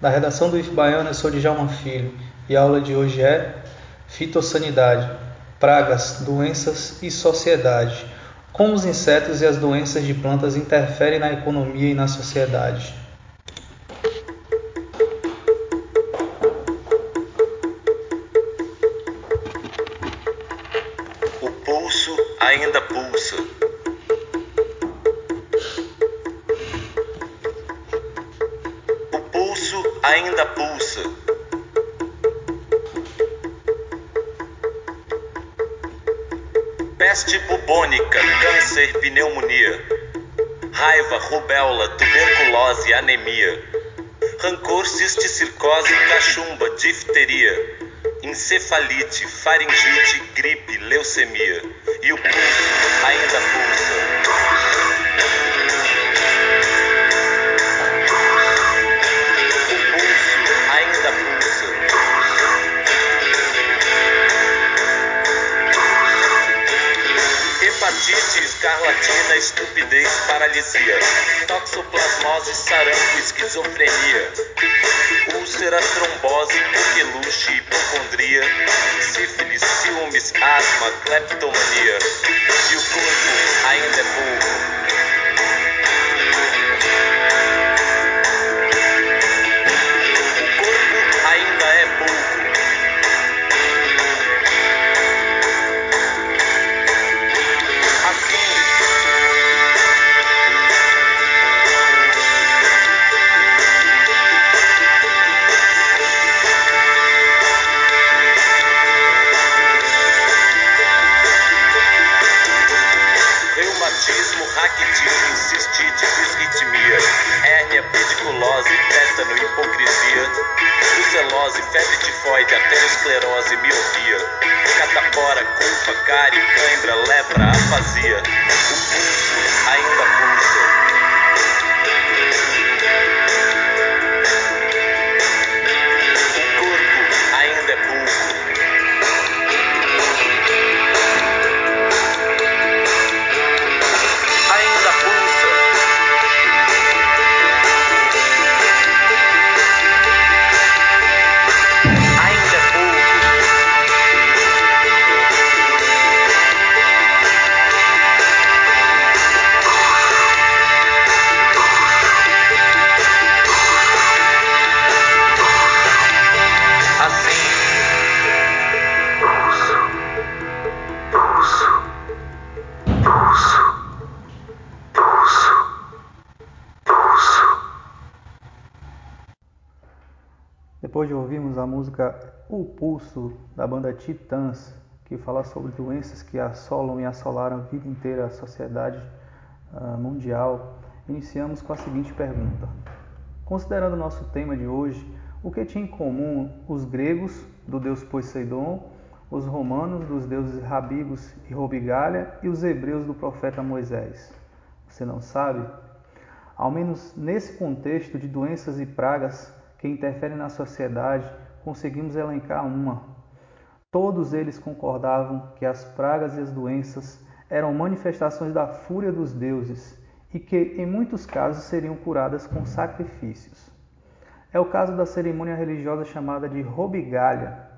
Da redação do IF eu sou Djalma Filho e a aula de hoje é Fitossanidade, Pragas, Doenças e Sociedade. Como os insetos e as doenças de plantas interferem na economia e na sociedade. Encefalite, faringite, gripe, leucemia. E o pulso ainda pulsa. hepatite, escarlatina, estupidez, paralisia, toxoplasmose, sarampo, esquizofrenia, úlcera, trombose, coqueluche, hipocondria, sífilis, ciúmes, asma, cleptomania. E o corpo ainda é pouco. Música O Pulso da banda Titãs, que fala sobre doenças que assolam e assolaram a vida inteira a sociedade uh, mundial, iniciamos com a seguinte pergunta: Considerando nosso tema de hoje, o que tinha em comum os gregos do deus Poseidon, os romanos dos deuses Rabigos e Robigalha e os hebreus do profeta Moisés? Você não sabe? Ao menos nesse contexto de doenças e pragas que interferem na sociedade, conseguimos elencar uma. Todos eles concordavam que as pragas e as doenças eram manifestações da fúria dos deuses e que, em muitos casos, seriam curadas com sacrifícios. É o caso da cerimônia religiosa chamada de Robigalha,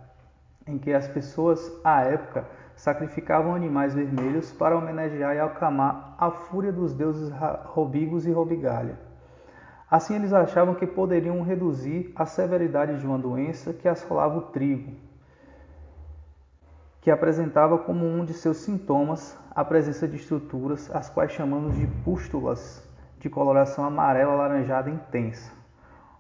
em que as pessoas, à época, sacrificavam animais vermelhos para homenagear e acalmar a fúria dos deuses Robigos e Robigalha. Assim, eles achavam que poderiam reduzir a severidade de uma doença que assolava o trigo, que apresentava como um de seus sintomas a presença de estruturas, as quais chamamos de pústulas, de coloração amarela alaranjada intensa.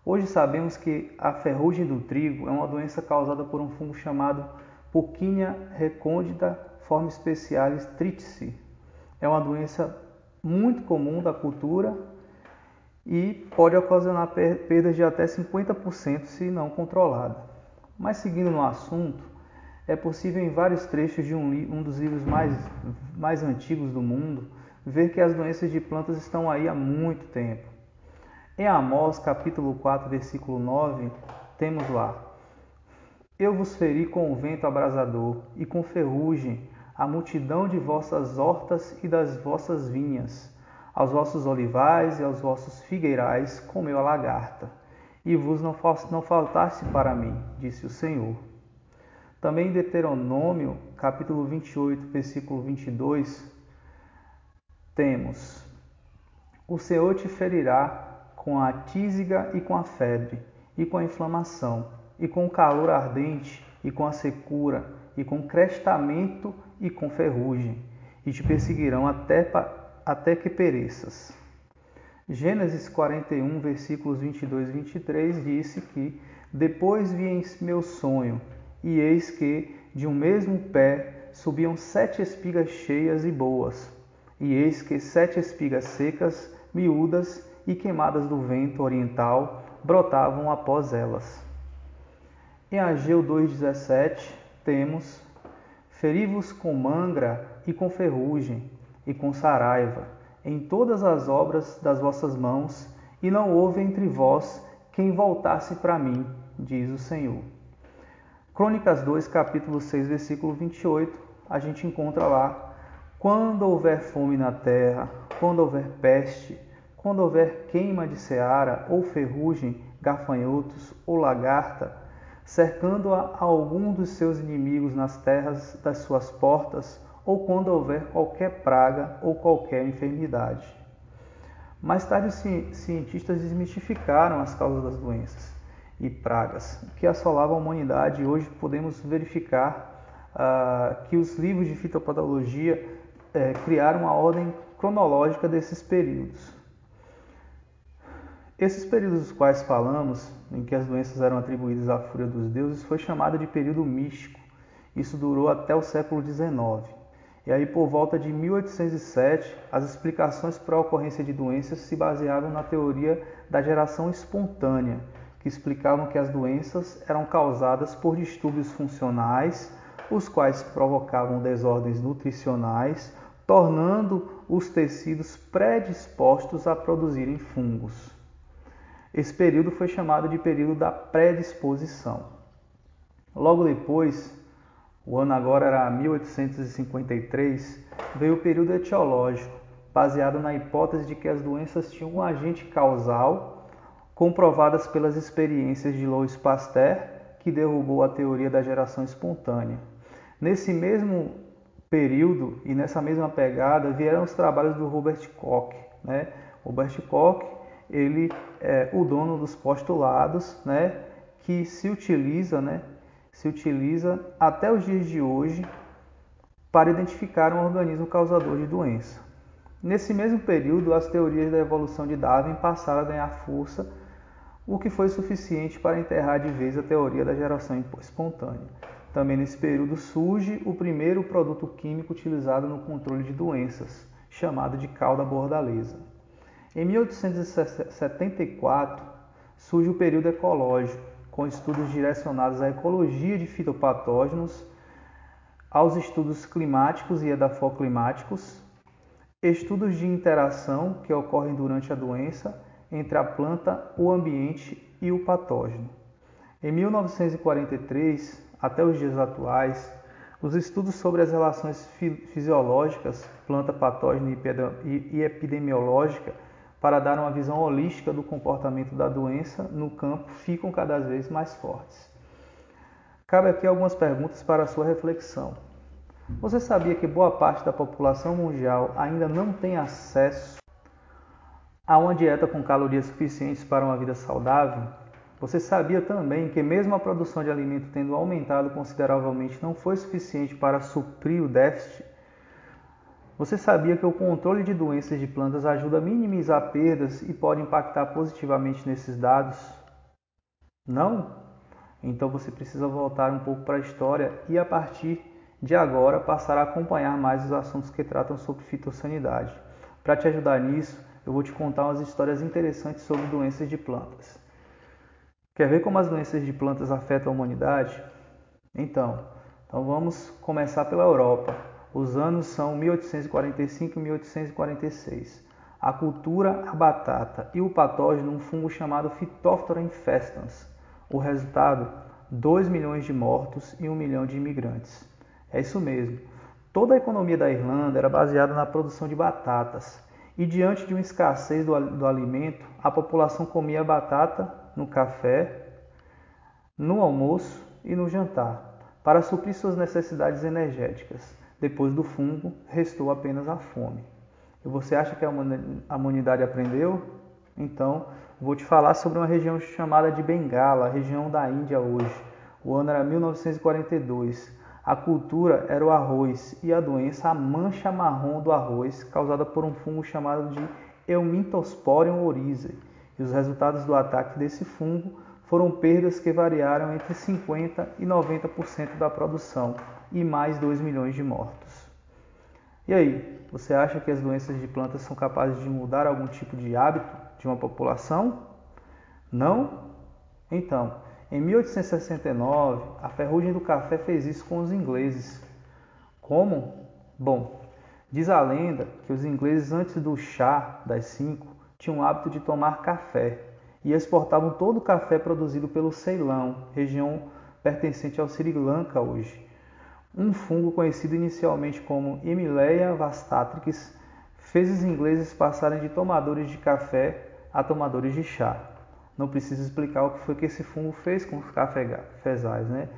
Hoje sabemos que a ferrugem do trigo é uma doença causada por um fungo chamado Puccinia recondita forma specialis tritici. É uma doença muito comum da cultura e pode ocasionar perdas de até 50% se não controlada. Mas seguindo no assunto, é possível em vários trechos de um, um, dos livros mais, mais antigos do mundo ver que as doenças de plantas estão aí há muito tempo. Em Amós, capítulo 4, versículo 9, temos lá: Eu vos feri com o vento abrasador e com ferrugem a multidão de vossas hortas e das vossas vinhas, aos vossos olivais e aos vossos figueirais comeu a lagarta, e vos não, não faltasse para mim, disse o Senhor. Também em Deuteronômio, capítulo 28, versículo 22, temos: O Senhor te ferirá com a tísiga e com a febre, e com a inflamação, e com o calor ardente, e com a secura, e com crestamento e com ferrugem, e te perseguirão até, até que pereças. Gênesis 41, versículos 22 e 23 disse que depois vi em meu sonho, e eis que de um mesmo pé subiam sete espigas cheias e boas, e eis que sete espigas secas, miúdas e queimadas do vento oriental brotavam após elas. Em Ageu 2,17 temos: Feri-vos com mangra e com ferrugem e com saraiva em todas as obras das vossas mãos, e não houve entre vós quem voltasse para mim, diz o Senhor. Crônicas 2, capítulo 6, versículo 28, a gente encontra lá: Quando houver fome na terra, quando houver peste, quando houver queima de seara, ou ferrugem, gafanhotos ou lagarta, cercando a algum dos seus inimigos nas terras das suas portas, ou quando houver qualquer praga ou qualquer enfermidade. Mais tarde, os cientistas desmistificaram as causas das doenças e pragas que assolavam a humanidade e hoje podemos verificar ah, que os livros de fitopatologia eh, criaram uma ordem cronológica desses períodos. Esses períodos dos quais falamos, em que as doenças eram atribuídas à fúria dos deuses, foi chamado de período místico. Isso durou até o século XIX. E aí, por volta de 1807, as explicações para a ocorrência de doenças se baseavam na teoria da geração espontânea, que explicavam que as doenças eram causadas por distúrbios funcionais, os quais provocavam desordens nutricionais, tornando os tecidos predispostos a produzirem fungos. Esse período foi chamado de período da predisposição. Logo depois, o ano agora era 1853, veio o período etiológico, baseado na hipótese de que as doenças tinham um agente causal, comprovadas pelas experiências de Louis Pasteur, que derrubou a teoria da geração espontânea. Nesse mesmo período e nessa mesma pegada vieram os trabalhos do Robert Koch. Né? Robert Koch, ele é o dono dos postulados, né? que se utiliza né? Se utiliza até os dias de hoje para identificar um organismo causador de doença. Nesse mesmo período, as teorias da evolução de Darwin passaram a ganhar força, o que foi suficiente para enterrar de vez a teoria da geração espontânea. Também nesse período surge o primeiro produto químico utilizado no controle de doenças, chamado de cauda bordaleza. Em 1874 surge o período ecológico, com estudos direcionados à ecologia de fitopatógenos, aos estudos climáticos e edafoclimáticos, estudos de interação que ocorrem durante a doença entre a planta, o ambiente e o patógeno. Em 1943, até os dias atuais, os estudos sobre as relações fisiológicas, planta, patógeno e epidemiológica para dar uma visão holística do comportamento da doença no campo ficam cada vez mais fortes. Cabe aqui algumas perguntas para sua reflexão. Você sabia que boa parte da população mundial ainda não tem acesso a uma dieta com calorias suficientes para uma vida saudável? Você sabia também que, mesmo a produção de alimento tendo aumentado consideravelmente, não foi suficiente para suprir o déficit você sabia que o controle de doenças de plantas ajuda a minimizar perdas e pode impactar positivamente nesses dados? Não? Então você precisa voltar um pouco para a história e a partir de agora passar a acompanhar mais os assuntos que tratam sobre fitossanidade. Para te ajudar nisso, eu vou te contar umas histórias interessantes sobre doenças de plantas. Quer ver como as doenças de plantas afetam a humanidade? Então, então vamos começar pela Europa. Os anos são 1845 e 1846. A cultura, a batata e o patógeno, um fungo chamado Phytophthora infestans. O resultado, 2 milhões de mortos e 1 milhão de imigrantes. É isso mesmo. Toda a economia da Irlanda era baseada na produção de batatas. E diante de uma escassez do, do alimento, a população comia batata no café, no almoço e no jantar, para suprir suas necessidades energéticas. Depois do fungo, restou apenas a fome. E você acha que a humanidade aprendeu? Então, vou te falar sobre uma região chamada de Bengala, região da Índia hoje. O ano era 1942. A cultura era o arroz e a doença a mancha marrom do arroz, causada por um fungo chamado de Eumintosporium oryzae. E os resultados do ataque desse fungo foram perdas que variaram entre 50% e 90% da produção e mais 2 milhões de mortos. E aí, você acha que as doenças de plantas são capazes de mudar algum tipo de hábito de uma população? Não? Então, em 1869, a ferrugem do café fez isso com os ingleses. Como? Bom, diz a lenda que os ingleses, antes do chá das cinco, tinham o hábito de tomar café e exportavam todo o café produzido pelo Ceilão, região pertencente ao Sri Lanka hoje. Um fungo conhecido inicialmente como Emileia vastatrix fez os ingleses passarem de tomadores de café a tomadores de chá. Não preciso explicar o que foi que esse fungo fez com os cafezais, né?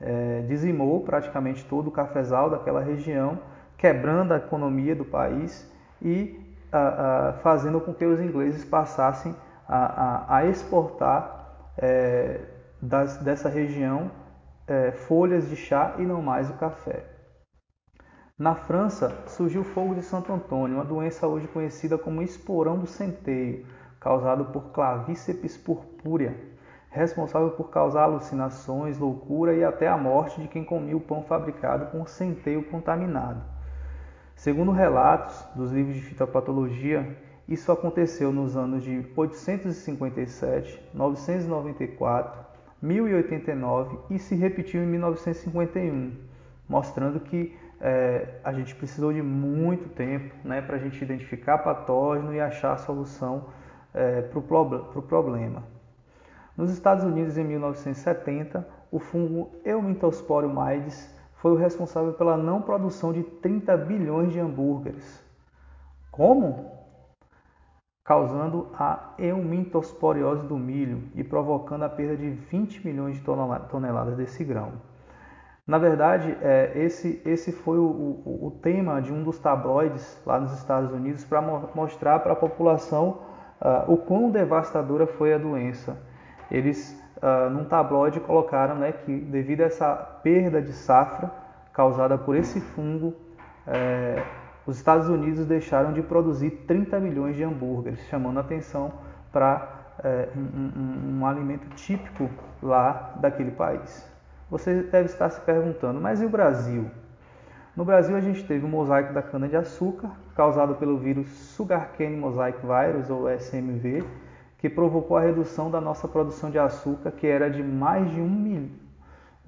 É, dizimou praticamente todo o cafezal daquela região, quebrando a economia do país e a, a, fazendo com que os ingleses passassem a, a exportar é, das, dessa região é, folhas de chá e não mais o café. Na França, surgiu o fogo de Santo Antônio, uma doença hoje conhecida como esporão do centeio, causado por clavíceps purpúrea, responsável por causar alucinações, loucura e até a morte de quem comia o pão fabricado com centeio contaminado. Segundo relatos dos livros de fitopatologia, isso aconteceu nos anos de 857, 994 1089 e se repetiu em 1951, mostrando que é, a gente precisou de muito tempo né, para a gente identificar patógeno e achar a solução é, para o problema. Nos Estados Unidos, em 1970, o fungo Euminthosporium maides foi o responsável pela não produção de 30 bilhões de hambúrgueres. Como? Causando a eumintosporiose do milho e provocando a perda de 20 milhões de toneladas desse grão. Na verdade, é, esse, esse foi o, o, o, tema de um dos tabloides lá nos Estados Unidos para mo mostrar para a população uh, o quão devastadora foi a doença. Eles, uh, num tabloide, colocaram né, que devido a essa perda de safra causada por esse fungo, é, os Estados Unidos deixaram de produzir 30 milhões de hambúrgueres, chamando a atenção para é, um, um, um alimento típico lá daquele país. Você deve estar se perguntando, mas e o Brasil? No Brasil, a gente teve o mosaico da cana-de-açúcar, causado pelo vírus Sugarcane Mosaic Virus, ou SMV, que provocou a redução da nossa produção de açúcar, que era de mais de um, mil,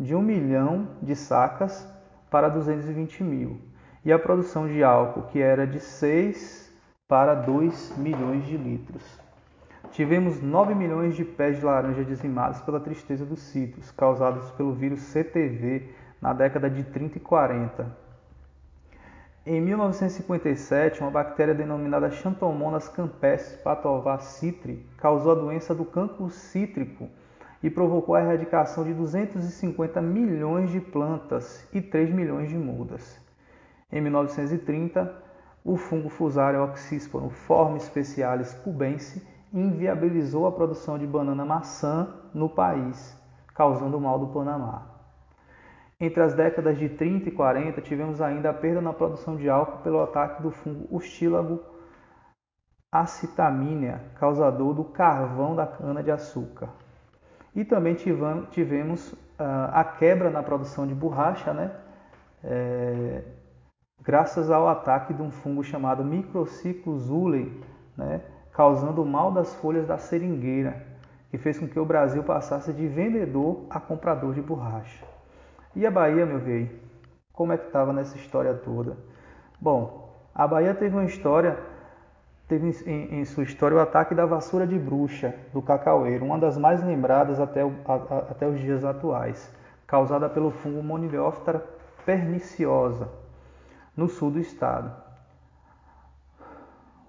de um milhão de sacas para 220 mil e a produção de álcool, que era de 6 para 2 milhões de litros. Tivemos 9 milhões de pés de laranja dizimados pela tristeza dos citros, causados pelo vírus CTV na década de 30 e 40. Em 1957, uma bactéria denominada Xanthomonas campestris patovar citri causou a doença do cancro cítrico e provocou a erradicação de 250 milhões de plantas e 3 milhões de mudas. Em 1930, o fungo Fusarium oxysporum forma specialis cubense inviabilizou a produção de banana maçã no país, causando o mal do Panamá. Entre as décadas de 30 e 40, tivemos ainda a perda na produção de álcool pelo ataque do fungo Ustilago acitaminia, causador do carvão da cana-de-açúcar. E também tivemos uh, a quebra na produção de borracha, né? É, graças ao ataque de um fungo chamado Microcyclus ulei, né, causando o mal das folhas da seringueira, que fez com que o Brasil passasse de vendedor a comprador de borracha. E a Bahia, meu bem, como é que estava nessa história toda? Bom, a Bahia teve uma história, teve em, em, sua história o ataque da vassoura de bruxa do cacaueiro, uma das mais lembradas até, o, a, a, até os dias atuais, causada pelo fungo Moniliófera perniciosa, no sul do estado.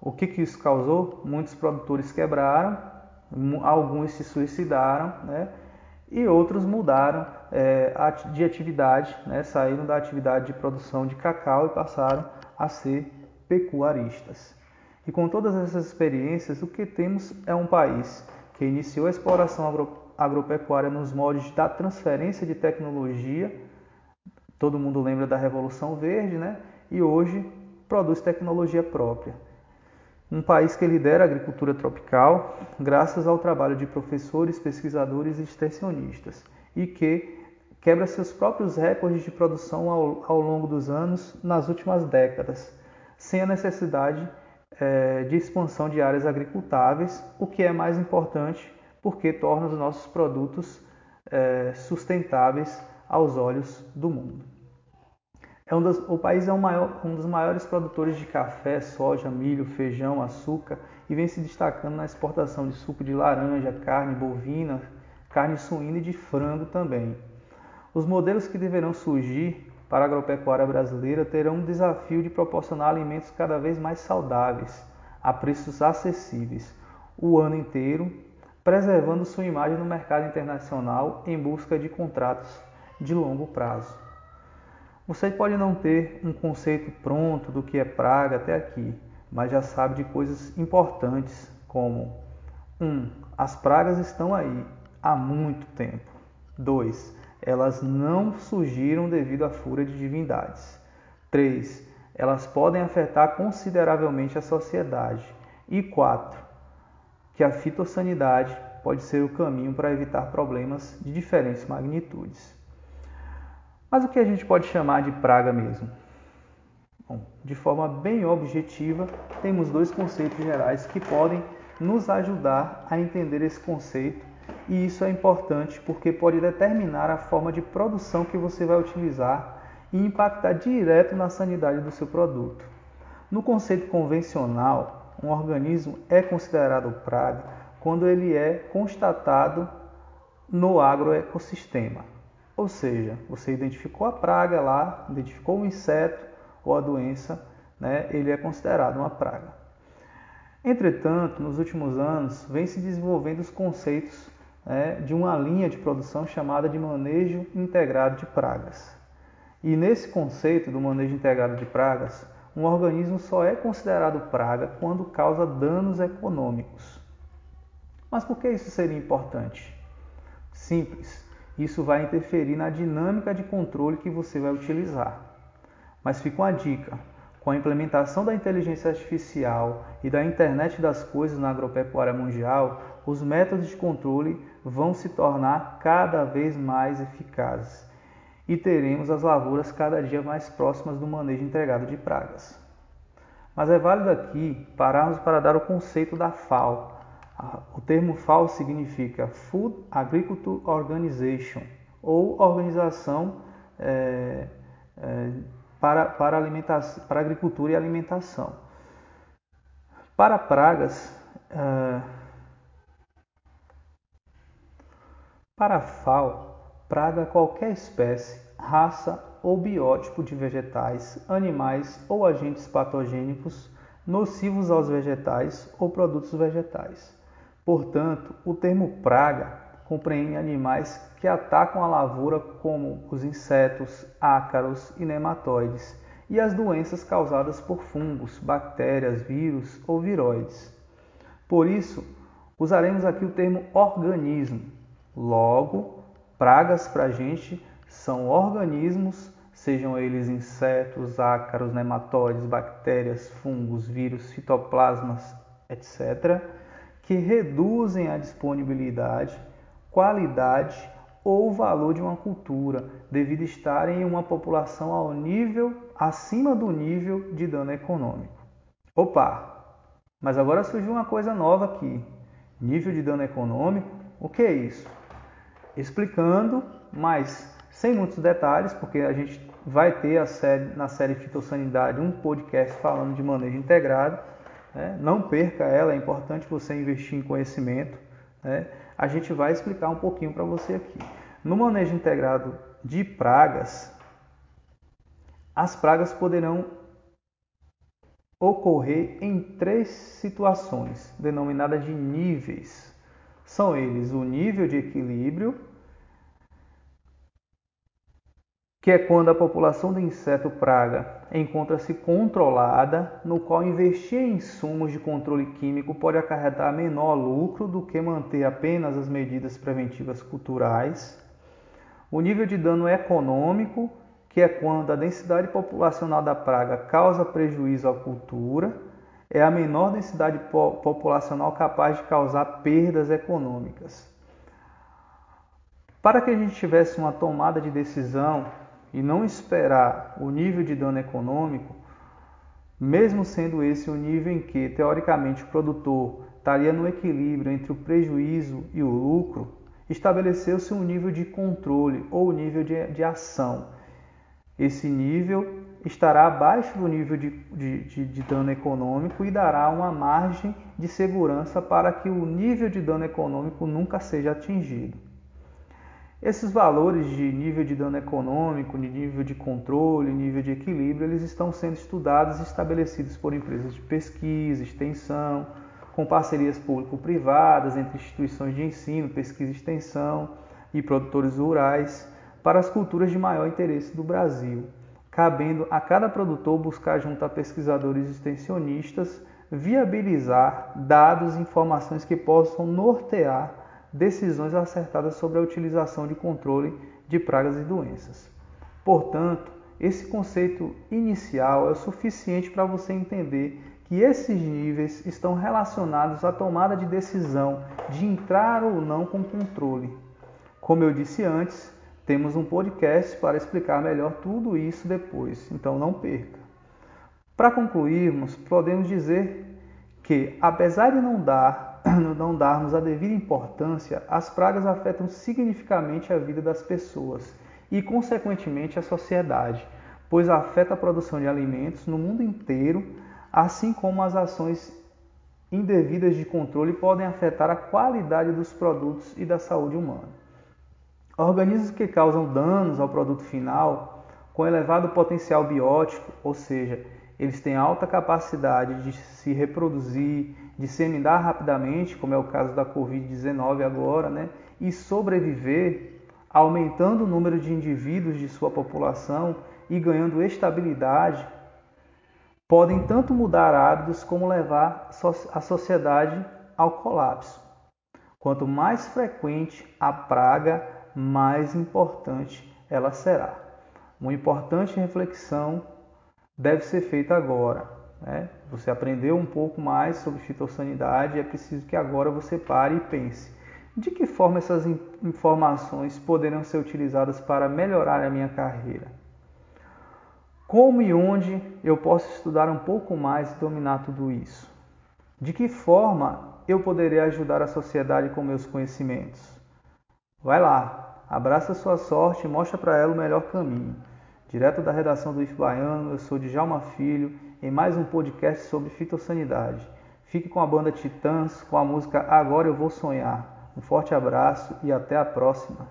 O que, que isso causou? Muitos produtores quebraram, Alguns se suicidaram, né? E outros mudaram é, de atividade, né? saíram da atividade de produção de cacau e passaram a ser pecuaristas. E com todas essas experiências, o que temos é um país que iniciou a exploração agro agropecuária nos moldes da transferência de tecnologia. Todo mundo lembra da Revolução Verde, né? E hoje produz tecnologia própria. Um país que lidera a agricultura tropical graças ao trabalho de professores, pesquisadores e extensionistas e que quebra seus próprios recordes de produção ao, ao longo dos anos nas últimas décadas, sem a necessidade é, de expansão de áreas agricultáveis, o que é mais importante porque torna os nossos produtos é, sustentáveis aos olhos do mundo. É um o país é um, maior, um dos maiores produtores de café, soja, milho, feijão, açúcar e vem se destacando na exportação de suco de laranja, carne bovina, carne suína e de frango também. Os modelos que deverão surgir para a agropecuária brasileira terão um desafio de proporcionar alimentos cada vez mais saudáveis, a preços acessíveis, o ano inteiro, preservando sua imagem no mercado internacional em busca de contratos de longo prazo. Você pode não ter um conceito pronto do que é praga até aqui, mas já sabe de coisas importantes como 1. Um, as pragas estão aí há muito tempo. 2. Elas não surgiram devido à fúria de divindades. 3. Elas podem afetar consideravelmente a sociedade. E 4. Que a fitossanidade pode ser o caminho para evitar problemas de diferentes magnitudes. Mas o que a gente pode chamar de praga mesmo? Bom, de forma bem objetiva, temos dois conceitos gerais que podem nos ajudar a entender esse conceito, e isso é importante porque pode determinar a forma de produção que você vai utilizar e impactar direto na sanidade do seu produto. No conceito convencional, um organismo é considerado praga quando ele é constatado no agroecossistema. Ou seja, você identificou a praga lá, identificou o inseto ou a doença, né, ele é considerado uma praga. Entretanto, nos últimos anos, vem se desenvolvendo os conceitos né, de uma linha de produção chamada de manejo integrado de pragas. E nesse conceito do manejo integrado de pragas, um organismo só é considerado praga quando causa danos econômicos. Mas por que isso seria importante? Simples. Isso vai interferir na dinâmica de controle que você vai utilizar. Mas fica uma dica: com a implementação da inteligência artificial e da internet das coisas na agropecuária mundial, os métodos de controle vão se tornar cada vez mais eficazes e teremos as lavouras cada dia mais próximas do manejo integrado de pragas. Mas é válido aqui pararmos para dar o conceito da FAO, o termo FAO significa Food Agriculture Organization, ou Organização é, é, para, para, alimentação, para Agricultura e Alimentação. Para pragas, é, para a FAO, praga qualquer espécie, raça ou biótipo de vegetais, animais ou agentes patogênicos nocivos aos vegetais ou produtos vegetais Portanto, o termo praga compreende animais que atacam a lavoura, como os insetos, ácaros e nematóides, e as doenças causadas por fungos, bactérias, vírus ou viroides. Por isso, usaremos aqui o termo organismo. Logo, pragas para a gente são organismos, sejam eles insetos, ácaros, nematóides, bactérias, fungos, vírus, fitoplasmas, etc que reduzem a disponibilidade, qualidade ou valor de uma cultura, devido a estarem em uma população ao nível acima do nível de dano econômico. Opa! Mas agora surgiu uma coisa nova aqui. Nível de dano econômico? O que é isso? Explicando, mas sem muitos detalhes, porque a gente vai ter série, na série Fitossanidade um podcast falando de manejo integrado né? Não perca ela, é importante você investir em conhecimento. Né? A gente vai explicar um pouquinho para você aqui. No manejo integrado de pragas, as pragas poderão ocorrer em três situações, denominadas de níveis. São eles o nível de equilíbrio, que é quando a população do inseto praga encontra-se controlada, no qual investir em insumos de controle químico pode acarretar menor lucro do que manter apenas as medidas preventivas culturais. O nível de dano econômico, que é quando a densidade populacional da praga causa prejuízo à cultura, é a menor densidade populacional capaz de causar perdas econômicas. Para que a gente tivesse uma tomada de decisão e não esperar o nível de dano econômico, mesmo sendo esse o nível em que, teoricamente, o produtor estaria no equilíbrio entre o prejuízo e o lucro, estabeleceu-se um nível de controle ou nível de, de ação. Esse nível estará abaixo do nível de, de, de, dano econômico e dará uma margem de segurança para que o nível de dano econômico nunca seja atingido. Esses valores de nível de dano econômico, de nível de controle, nível de equilíbrio, eles estão sendo estudados e estabelecidos por empresas de pesquisa, extensão, com parcerias público-privadas entre instituições de ensino, pesquisa e extensão e produtores rurais para as culturas de maior interesse do Brasil, cabendo a cada produtor buscar junto a pesquisadores extensionistas viabilizar dados e informações que possam nortear decisões acertadas sobre a utilização de controle de pragas e doenças. Portanto, esse conceito inicial é o suficiente para você entender que esses níveis estão relacionados à tomada de decisão de entrar ou não com controle. Como eu disse antes, temos um podcast para explicar melhor tudo isso depois, então não perca. Para concluirmos, podemos dizer que, apesar de não dar não darmos a devida importância, as pragas afetam significativamente a vida das pessoas e, consequentemente, a sociedade, pois afeta a produção de alimentos no mundo inteiro, assim como as ações indevidas de controle podem afetar a qualidade dos produtos e da saúde humana. Organismos que causam danos ao produto final, com elevado potencial biótico, ou seja, eles têm alta capacidade de se reproduzir, disseminar rapidamente, como é o caso da Covid-19 agora, né? e sobreviver, aumentando o número de indivíduos de sua população e ganhando estabilidade, podem tanto mudar hábitos como levar a sociedade ao colapso. Quanto mais frequente a praga, mais importante ela será. Uma importante reflexão deve ser feita agora. Né? Você aprendeu um pouco mais sobre fitossanidade, é preciso que agora você pare e pense. De que forma essas informações poderão ser utilizadas para melhorar a minha carreira? Como e onde eu posso estudar um pouco mais e dominar tudo isso? De que forma eu poderei ajudar a sociedade com meus conhecimentos? Vai lá, abraça sua sorte e mostra para ela o melhor caminho. Direto da redação do IF Baiano, eu sou Djalma Filho, em mais um podcast sobre fitossanidade. Fique com a banda Titãs, com a música Agora Eu Vou Sonhar. Um forte abraço e até a próxima.